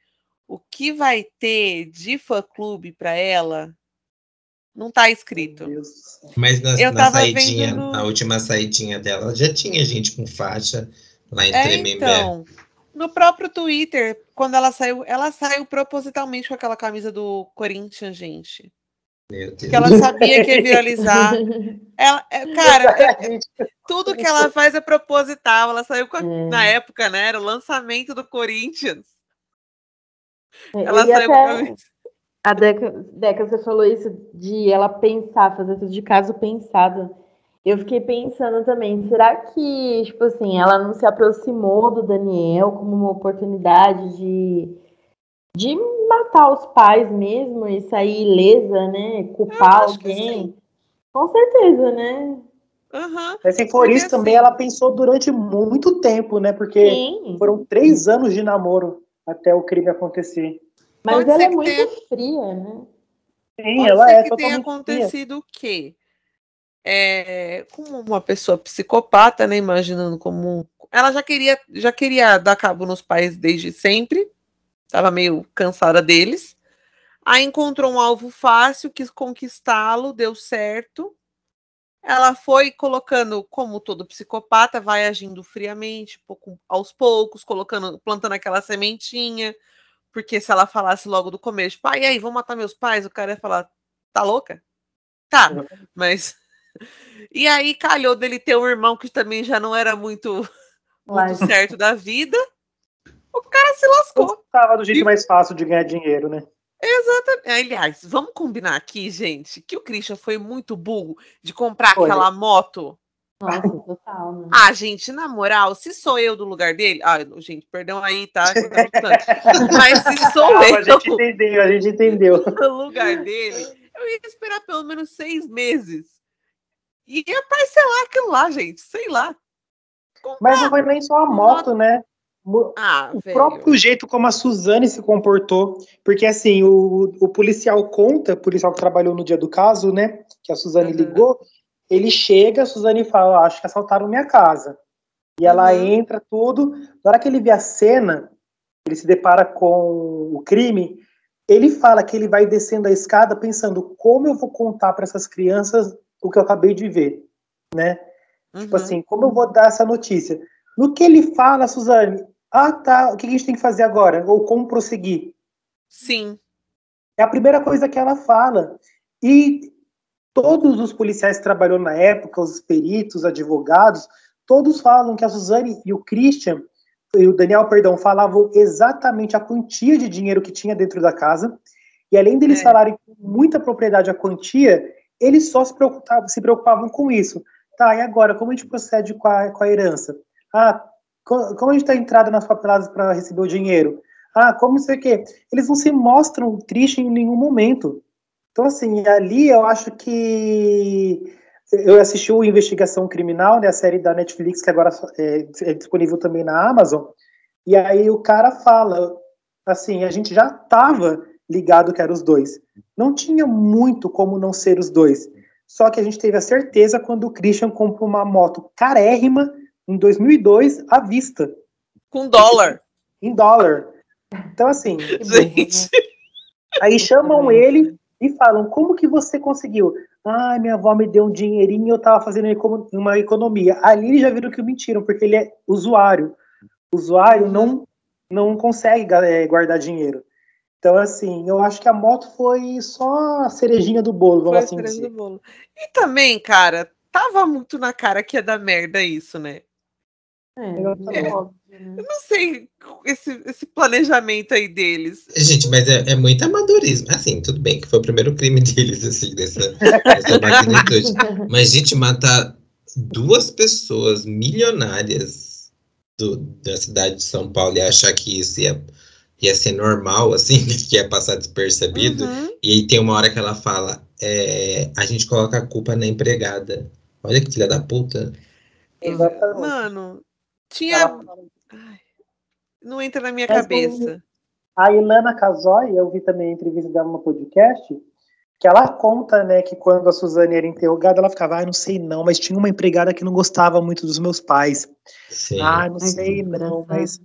o que vai ter de fã-clube para ela não tá escrito. Mas na, Eu na tava saidinha, vendo na última saidinha dela, já tinha gente com faixa lá em É, Tremembé. então, no próprio Twitter, quando ela saiu, ela saiu propositalmente com aquela camisa do Corinthians, gente. Porque ela sabia que ia viralizar. Ela, é, cara, é- tudo que ela faz é proposital. Ela saiu com a- É. na época, né? Era o lançamento do Corinthians. É, Ela e saiu com a até camisa. a Deca, Deca, você falou isso de ela pensar, fazer tudo de caso pensado. Eu fiquei pensando também, será que, tipo assim, ela não se aproximou do Daniel como uma oportunidade de, de matar os pais mesmo e sair ilesa, né? Culpar alguém? Com certeza, né? Mas se for isso também, assim- ela pensou durante muito tempo, né? Porque Sim. foram três anos de namoro até o crime acontecer. Mas Pode ela é muito tenha- fria, né? Sim, Pode ela ser é que tenha acontecido o quê? É, como uma pessoa psicopata, né? Imaginando como. Ela já queria, já queria dar cabo nos pais desde sempre. Estava meio cansada deles. Aí encontrou um alvo fácil, quis conquistá-lo, deu certo. Ela foi colocando, como todo psicopata, vai agindo friamente, pouco, aos poucos, colocando, plantando aquela sementinha. Porque se ela falasse logo do começo, pai, e aí, vamos matar meus pais, o cara ia falar, tá louca? Tá, mas. E aí calhou dele ter um irmão que também já não era muito, muito certo da vida. O cara se lascou. Tava do jeito E- mais fácil de ganhar dinheiro, né? Exatamente. Aliás, vamos combinar aqui, gente, que o Christian foi muito burro de comprar Foi. aquela moto. Nossa, total, né? Ah, gente, na moral, se sou eu do lugar dele. Ah, gente, perdão aí, tá? Mas se sou Ah, eu a gente entendeu, a gente entendeu. no lugar dele, eu ia esperar pelo menos seis meses. E ia parcelar aquilo lá, gente. Sei lá. Mas não foi nem só a moto, né? Ah, O velho. próprio jeito como a Suzane se comportou, porque assim, o, o policial conta, o policial que trabalhou no dia do caso, né, que a Suzane Uhum. ligou, ele chega, a Suzane fala, "Ó, acho que assaltaram minha casa. E ela Uhum. entra, tudo, na hora que ele vê a cena, ele se depara com o crime, ele fala que ele vai descendo a escada pensando como eu vou contar para essas crianças o que eu acabei de ver, né? Tipo Uhum. assim, como eu vou dar essa notícia? No que ele fala, Suzane, ah tá, o que a gente tem que fazer agora? Ou como prosseguir? Sim. É a primeira coisa que ela fala. E todos os policiais que trabalhou na época, os peritos, os advogados, todos falam que a Suzane e o Christian, e o Daniel, perdão, falavam exatamente a quantia de dinheiro que tinha dentro da casa. E além deles É. falarem com muita propriedade a quantia, eles só se preocupavam, se preocupavam com isso. Tá, e agora, como a gente procede com a, com a herança? Ah, como a gente está entrada nas papeladas para receber o dinheiro? Ah, como isso aqui? Eles não se mostram tristes em nenhum momento. Então, assim, ali eu acho que. Eu assisti o Investigação Criminal, né, a série da Netflix, que agora é, é disponível também na Amazon. E aí o cara fala, assim, a gente já estava ligado que eram os dois. Não tinha muito como não ser os dois. Só que a gente teve a certeza quando o Christian comprou uma moto carérrima em 2002 à vista, Com dólar. em dólar. Então, assim, né? Gente. Aí chamam ele e falam: Como que você conseguiu? Ah, minha avó me deu um dinheirinho e eu tava fazendo uma economia. Ali eles já viram que mentiram, porque ele é usuário. Usuário não, não consegue eh, guardar dinheiro. Então, assim, eu acho que a moto foi só a cerejinha do bolo, Foi vamos a assim dizer. do bolo. E também, cara, tava muito na cara que ia dar merda isso, né? É, É. óbvio, né? Eu não sei esse, esse planejamento aí deles. Gente, mas é, é muito amadorismo. Assim, tudo bem que foi o primeiro crime deles, assim, dessa, dessa magnitude. Mas, gente, matar duas pessoas milionárias do- da cidade de São Paulo e achar que isso ia, ia ser normal, assim, que ia passar despercebido. Uhum. E aí tem uma hora que ela fala, é, a gente coloca a culpa na empregada. Olha que filha da puta. Exatamente. Mano, tinha. Ai. não entra na minha Mas cabeça. A Ilana Casoy, eu vi também a entrevista dela no podcast, que ela conta, né, que quando a Suzane era interrogada, ela ficava, ah, não sei não, mas tinha uma empregada que não gostava muito dos meus pais. Sim. Ah, não sei não, mas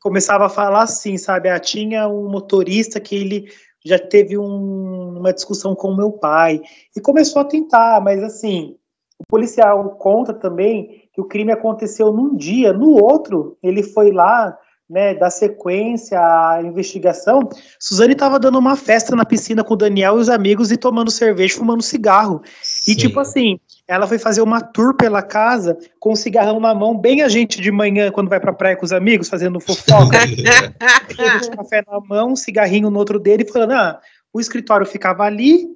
começava a falar assim, sabe? Ah, tinha um motorista que ele já teve um, uma discussão com o meu pai e começou a tentar, mas assim, o policial conta também que o crime aconteceu num dia, no outro ele foi lá né, da sequência à investigação, Suzane estava dando uma festa na piscina com o Daniel e os amigos e tomando cerveja, fumando cigarro. Sim. E tipo assim, ela foi fazer uma tour pela casa com um cigarrão na mão, bem a gente de manhã quando vai pra praia com os amigos, fazendo fofoca. café na mão, um cigarrinho no outro dele, falando: ah, o escritório ficava ali,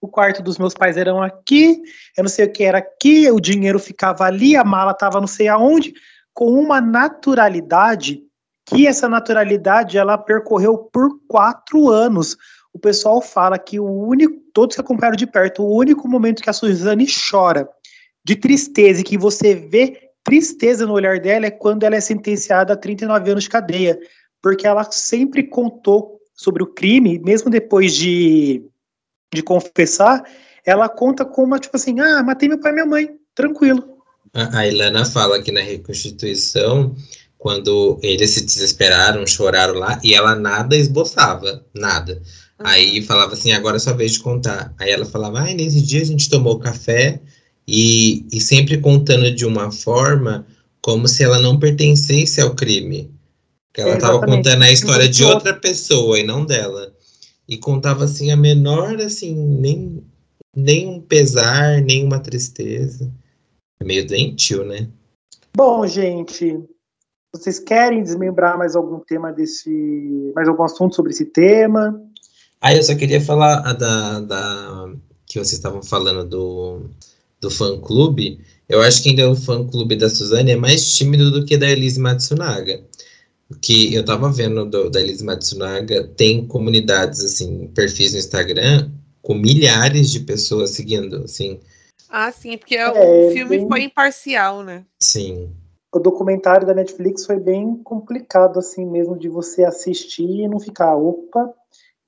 o quarto dos meus pais eram aqui, eu não sei o que era aqui, o dinheiro ficava ali, a mala estava não sei aonde, com uma naturalidade que essa naturalidade ela percorreu por quatro anos. O pessoal fala que o único, todos que acompanharam de perto, o único momento que a Suzane chora de tristeza e que você vê tristeza no olhar dela é quando ela é sentenciada a 39 anos de cadeia, porque ela sempre contou sobre o crime, mesmo depois de, de confessar, ela conta como, tipo assim, ah, matei meu pai e minha mãe, tranquilo. A, Ilana fala que na reconstituição quando eles se desesperaram, choraram lá, e ela nada esboçava, nada. Uhum. Aí falava assim, agora é só vez de contar. Aí ela falava, ah, nesse dia a gente tomou café, e, e sempre contando de uma forma como se ela não pertencesse ao crime. Que ela estava contando a história de outra pessoa e não dela. E contava assim a menor, assim, nem, nem um pesar, nem uma tristeza. É meio doentio, né? Bom, gente, vocês querem desmembrar mais algum tema desse. mais algum assunto sobre esse tema? Ah, eu só queria falar da, da que vocês estavam falando do, do fã clube. Eu acho que ainda o fã clube da Suzane é mais tímido do que da Elise Matsunaga. Que eu tava vendo do, da Elise Matsunaga, tem comunidades, assim, perfis no Instagram com milhares de pessoas seguindo, assim. Ah, sim, porque é, o filme bem... foi imparcial, né? Sim o documentário da Netflix foi bem complicado, assim mesmo, de você assistir e não ficar, opa,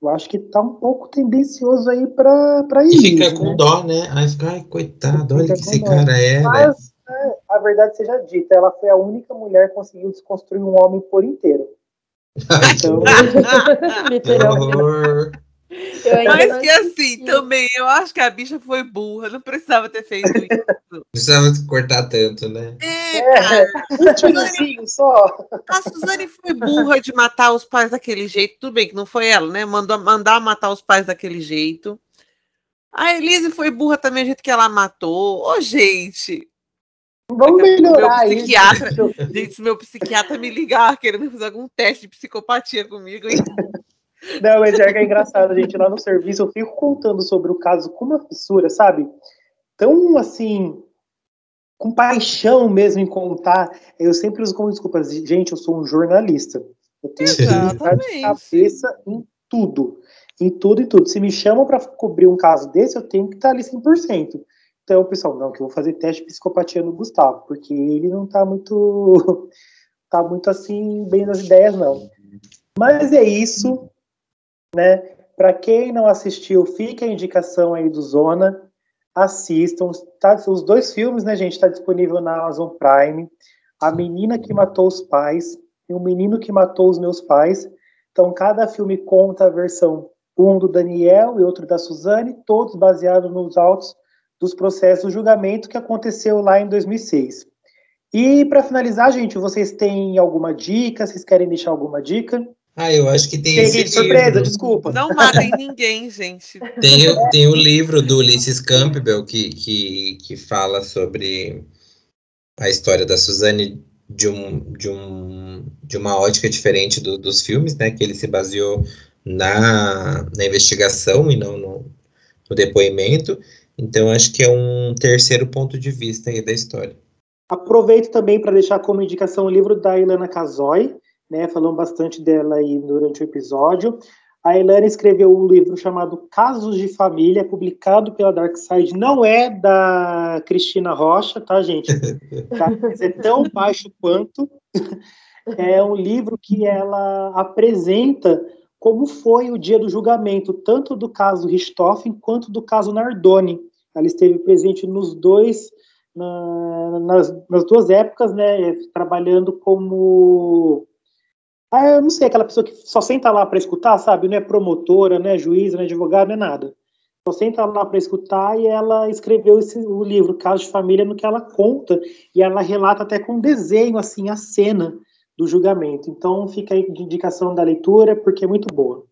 eu acho que tá um pouco tendencioso aí pra, pra ir. E fica né? com dó, né? Aí fica, ai, coitado, olha que esse dó. cara é. Né? Mas, a verdade seja dita, ela foi a única mulher que conseguiu desconstruir um homem por inteiro. então, literalmente. Mas que assim, também, eu acho que a bicha foi burra, não precisava ter feito isso. Precisava cortar tanto, né? É, é cara. só. A Suzane foi burra de matar os pais daquele jeito. Tudo bem que não foi ela, né? Mandou mandar matar os pais daquele jeito. A Elise foi burra também, do jeito que ela matou. Ô, gente. Vamos melhorar meu psiquiatra, isso. Gente, se meu psiquiatra me ligar querendo fazer algum teste de psicopatia comigo, hein? Não, mas é que é engraçado, gente. Lá no serviço eu fico contando sobre o caso com uma fissura, sabe? Tão assim, com paixão mesmo em contar. Eu sempre uso como desculpa, gente, eu sou um jornalista. Eu tenho de cabeça em tudo. Em tudo e tudo. Se me chamam para cobrir um caso desse, eu tenho que estar ali 100%. Então, pessoal, não, que eu vou fazer teste de psicopatia no Gustavo, porque ele não tá muito. tá muito assim, bem nas ideias, não. Mas é isso né? Para quem não assistiu, fica a indicação aí do Zona, assistam. Tá, os dois filmes, né, gente, está disponível na Amazon Prime. A Menina que Matou os Pais e O Menino que Matou os Meus Pais. Então, cada filme conta a versão um do Daniel e outro da Suzane, todos baseados nos autos dos processos de julgamento que aconteceu lá em 2006. E para finalizar, gente, vocês têm alguma dica? Vocês querem deixar alguma dica? Ah, eu acho que tem Peguei de surpresa, livro. desculpa. Não matem ninguém, gente. Tem, tem o livro do Ulysses Campbell que, que, que fala sobre a história da Suzane de, um, de, um, de uma ótica diferente do, dos filmes, né? Que ele se baseou na, na investigação e não no, no depoimento. Então, acho que é um terceiro ponto de vista aí da história. Aproveito também para deixar como indicação o livro da Ilana Casoy, né? Falamos bastante dela aí durante o episódio. A Elana escreveu um livro chamado Casos de Família, publicado pela Dark Side. Não é da Cristina Rocha, tá, gente? Tá? É tão baixo quanto. é um livro que ela apresenta como foi o dia do julgamento, tanto do caso Richthofen quanto do caso Nardoni. Ela esteve presente nos dois, na, nas, nas, duas épocas, né, trabalhando como. Ah, eu não sei, aquela pessoa que só senta lá para escutar, sabe? Não é promotora, não é juíza, não é advogada, não é nada. Só senta lá para escutar e ela escreveu esse, o livro Caso de Família no que ela conta e ela relata até com desenho assim a cena do julgamento. Então fica aí de indicação da leitura porque é muito boa.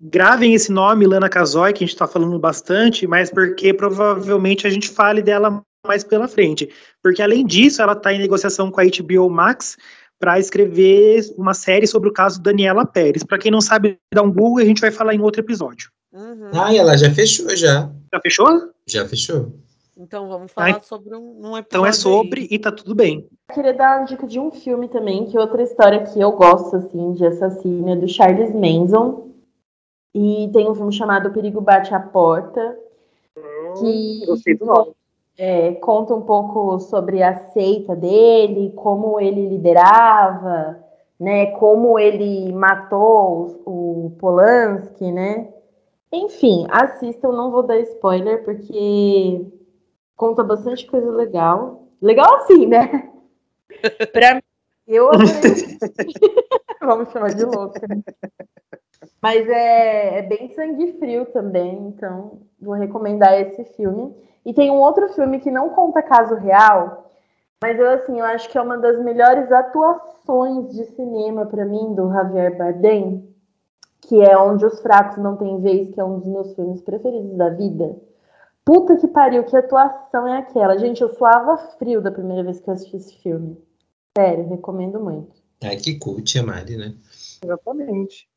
Gravem esse nome, Lana Casoy, que a gente está falando bastante, mas porque provavelmente a gente fale dela mais pela frente. Porque além disso, ela está em negociação com a HBO Max para escrever uma série sobre o caso Daniela Pérez. Para quem não sabe, dá um Google, a gente vai falar em outro episódio. Uhum. Ah, e ela já fechou já. Já fechou? Já fechou. Então vamos falar sobre um, um episódio. Então é sobre aí. e tá tudo bem. Eu queria dar uma dica de um filme também, que é outra história que eu gosto, assim, de assassino, é do Charles Manson. E tem um filme chamado O Perigo Bate à Porta. Hum, que gostei do nome. É, conta um pouco sobre a seita dele, como ele liderava, né, como ele matou o, o Polanski, né? Enfim, assistam, não vou dar spoiler, porque conta bastante coisa legal. Legal assim, né? pra mim, eu Vamos chamar de louca. Mas é, é bem sangue frio também, então vou recomendar esse filme. E tem um outro filme que não conta caso real, mas eu assim, eu acho que é uma das melhores atuações de cinema para mim do Javier Bardem, que é Onde os Fracos Não Têm Vez, que é um dos meus filmes preferidos da vida. Puta que pariu, que atuação é aquela? Gente, eu suava frio da primeira vez que eu assisti esse filme. Sério, recomendo muito. Ai, que cult a Mari, né? Exatamente.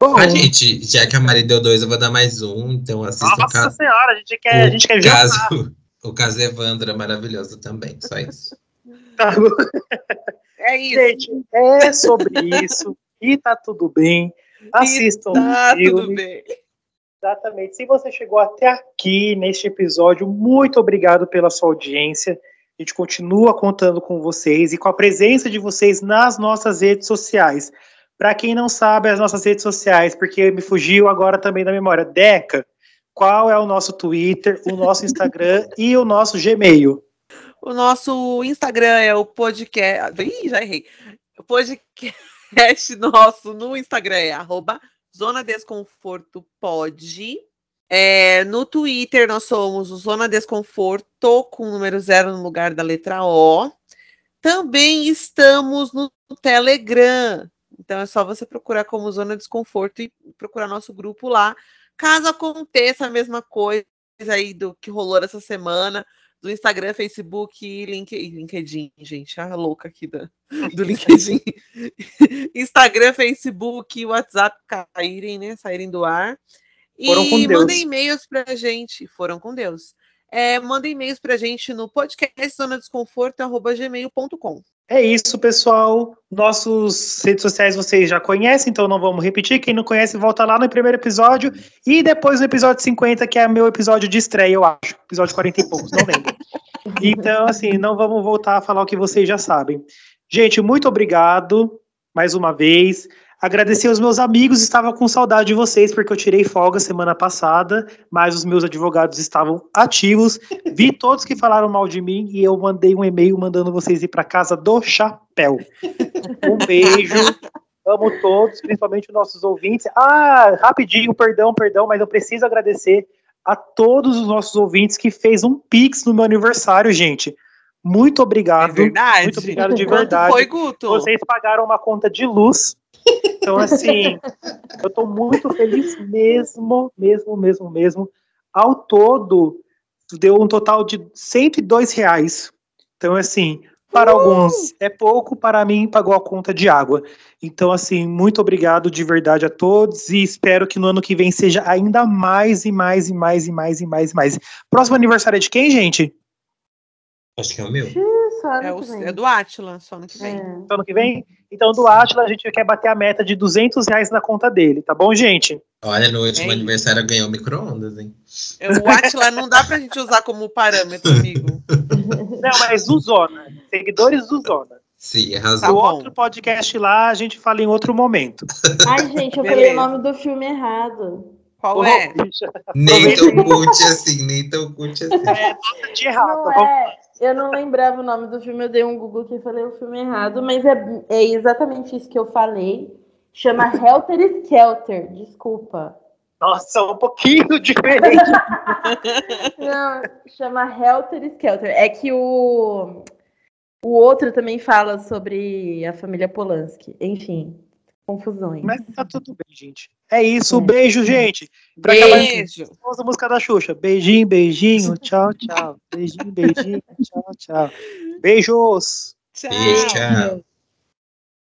Bom, a gente, já que a Mari deu dois, eu vou dar mais um, então assista Nossa o caso. senhora, a gente quer, a gente quer ver caso, O caso Evandro é maravilhoso também, só isso. Tá é isso. Gente, é sobre isso. E tá tudo bem. Assistam tá, tudo bem. Exatamente. Se você chegou até aqui neste episódio, muito obrigado pela sua audiência. A gente continua contando com vocês e com a presença de vocês nas nossas redes sociais. Para quem não sabe, as nossas redes sociais, porque me fugiu agora também da memória. Deca, qual é o nosso Twitter, o nosso Instagram e o nosso Gmail? O nosso Instagram é o podcast. Ih, já errei. O podcast nosso no Instagram é arroba Zona Desconforto Pode. É, no Twitter nós somos o Zona Desconforto com o número zero no lugar da letra O. Também estamos no Telegram. Então é só você procurar como Zona Desconforto e procurar nosso grupo lá. Caso aconteça a mesma coisa aí do que rolou essa semana, do Instagram, Facebook e LinkedIn, gente, a louca aqui do, do LinkedIn. Instagram, Facebook, WhatsApp caírem, né? Saírem do ar. E mandem e-mails pra gente. Foram com Deus. É, mandem e-mails pra gente no podcast zona desconforto@gmail.com. É isso, pessoal. Nossos redes sociais vocês já conhecem, então não vamos repetir. Quem não conhece, volta lá no primeiro episódio e depois no episódio 50, que é meu episódio de estreia, eu acho. Episódio 40 e poucos, não lembro. Então, assim, não vamos voltar a falar o que vocês já sabem. Gente, muito obrigado mais uma vez. Agradecer aos meus amigos, estava com saudade de vocês, porque eu tirei folga semana passada, mas os meus advogados estavam ativos. Vi todos que falaram mal de mim e eu mandei um e-mail mandando vocês ir para casa do chapéu. Um beijo. Amo todos, principalmente os nossos ouvintes. Ah, rapidinho, perdão, perdão, mas eu preciso agradecer a todos os nossos ouvintes que fez um pix no meu aniversário, gente. Muito obrigado. É verdade. Muito obrigado de verdade. Quanto foi, Guto? Vocês pagaram uma conta de luz então, assim, eu estou muito feliz mesmo, mesmo, mesmo, mesmo. Ao todo, deu um total de 102 reais. Então, assim, para uh! alguns é pouco, para mim pagou a conta de água. Então, assim, muito obrigado de verdade a todos e espero que no ano que vem seja ainda mais e mais e mais e mais e mais e mais. Próximo aniversário é de quem, gente? Acho que é o meu. É, o, é, do Atila, só ano que vem. É. Só ano que vem? Então, do Atila, a gente quer bater a meta de 200 reais na conta dele, tá bom, gente? Olha, no último é. aniversário ganhou micro-ondas, hein? O Atila não dá pra gente usar como parâmetro, amigo. Não, mas do Zona. Seguidores do Zona. Sim, O arrasou. Tá bom. outro podcast lá a gente fala em outro momento. Ai, gente, eu Beleza. falei o nome do filme errado. Qual é? Nem tão cult assim, nem tão cult assim. É, nota de errado. Não é, eu não lembrava o nome do filme, eu dei um Google que falei o filme errado, mas é, é exatamente isso que eu falei. Chama Helter Skelter, desculpa. Nossa, um pouquinho diferente. Não, chama Helter Skelter. É que o, o outro também fala sobre a família Polanski. Enfim, confusões. Mas tá tudo bem, gente. É isso, É. beijo, gente. Pra acabar, Beijo. vamos a música da Xuxa. Beijinho, beijinho, tchau, tchau. Beijinho, beijinho, tchau, tchau. Beijos. Tchau. Beijo, tchau.